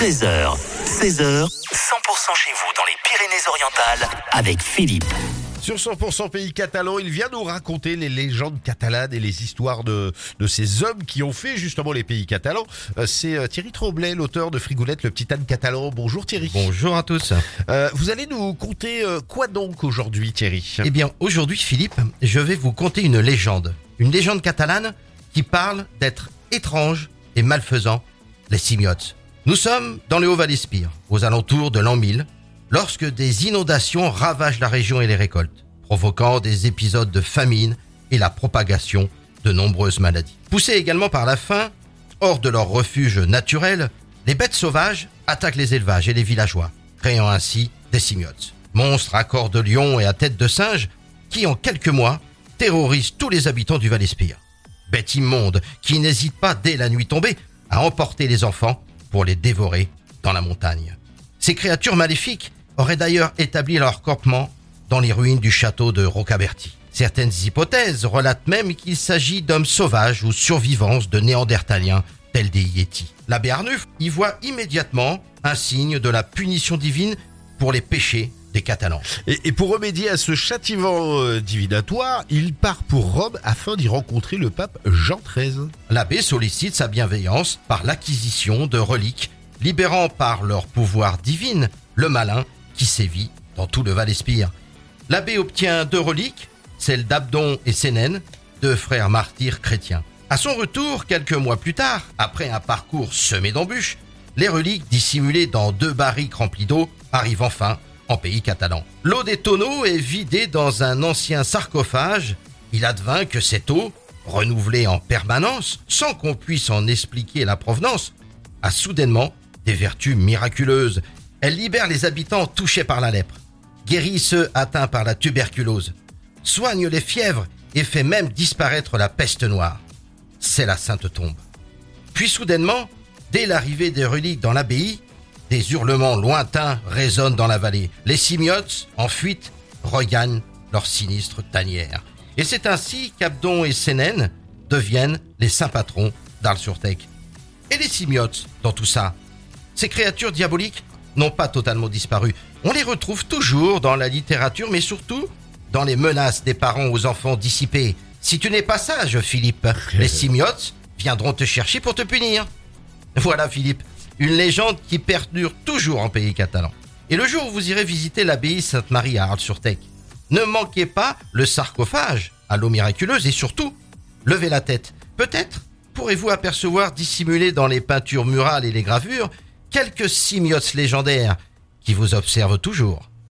13h, 16h, 100% chez vous dans les Pyrénées-Orientales avec Philippe. Sur 100% Pays Catalan, il vient nous raconter les légendes catalanes et les histoires de, de ces hommes qui ont fait justement les pays catalans. Euh, C'est euh, Thierry Troblet, l'auteur de Frigoulette, le petit âne catalan. Bonjour Thierry. Bonjour à tous. Euh, vous allez nous conter quoi donc aujourd'hui Thierry? Eh bien, aujourd'hui, Philippe, je vais vous conter une légende. Une légende catalane qui parle d'être étrange et malfaisant, les simiotes. Nous sommes dans le Haut-Val-Espire, aux alentours de l'an 1000, lorsque des inondations ravagent la région et les récoltes, provoquant des épisodes de famine et la propagation de nombreuses maladies. Poussés également par la faim, hors de leur refuge naturel, les bêtes sauvages attaquent les élevages et les villageois, créant ainsi des simiotes. Monstres à corps de lion et à tête de singe qui, en quelques mois, terrorisent tous les habitants du Val-Espire. Bêtes immondes qui n'hésitent pas, dès la nuit tombée, à emporter les enfants pour les dévorer dans la montagne. Ces créatures maléfiques auraient d'ailleurs établi leur campement dans les ruines du château de Rocaberti. Certaines hypothèses relatent même qu'il s'agit d'hommes sauvages ou survivants de néandertaliens tels des yétis. L'abbé Arnulf y voit immédiatement un signe de la punition divine pour les péchés des Catalans. et, et pour remédier à ce châtiment euh, divinatoire, il part pour Rome afin d'y rencontrer le pape Jean XIII. L'abbé sollicite sa bienveillance par l'acquisition de reliques, libérant par leur pouvoir divin le malin qui sévit dans tout le Val-Espire. L'abbé obtient deux reliques, celles d'Abdon et Sénène, deux frères martyrs chrétiens. À son retour, quelques mois plus tard, après un parcours semé d'embûches, les reliques dissimulées dans deux barriques remplies d'eau arrivent enfin en pays catalan. L'eau des tonneaux est vidée dans un ancien sarcophage. Il advint que cette eau, renouvelée en permanence, sans qu'on puisse en expliquer la provenance, a soudainement des vertus miraculeuses. Elle libère les habitants touchés par la lèpre, guérit ceux atteints par la tuberculose, soigne les fièvres et fait même disparaître la peste noire. C'est la sainte tombe. Puis soudainement, dès l'arrivée des reliques dans l'abbaye, des hurlements lointains résonnent dans la vallée. Les simiotes, en fuite, regagnent leur sinistre tanière. Et c'est ainsi qu'Abdon et Sénène deviennent les saints patrons d'Arles-sur-Tech. Et les simiotes dans tout ça? Ces créatures diaboliques n'ont pas totalement disparu. On les retrouve toujours dans la littérature, mais surtout dans les menaces des parents aux enfants dissipés. Si tu n'es pas sage, Philippe, les simiotes viendront te chercher pour te punir. Voilà, Philippe, une légende qui perdure toujours en pays catalan. Et le jour où vous irez visiter l'abbaye Sainte-Marie à Arles-sur-Tech, ne manquez pas le sarcophage à l'eau miraculeuse et surtout, levez la tête. Peut-être pourrez-vous apercevoir dissimulés dans les peintures murales et les gravures quelques simiotes légendaires qui vous observent toujours.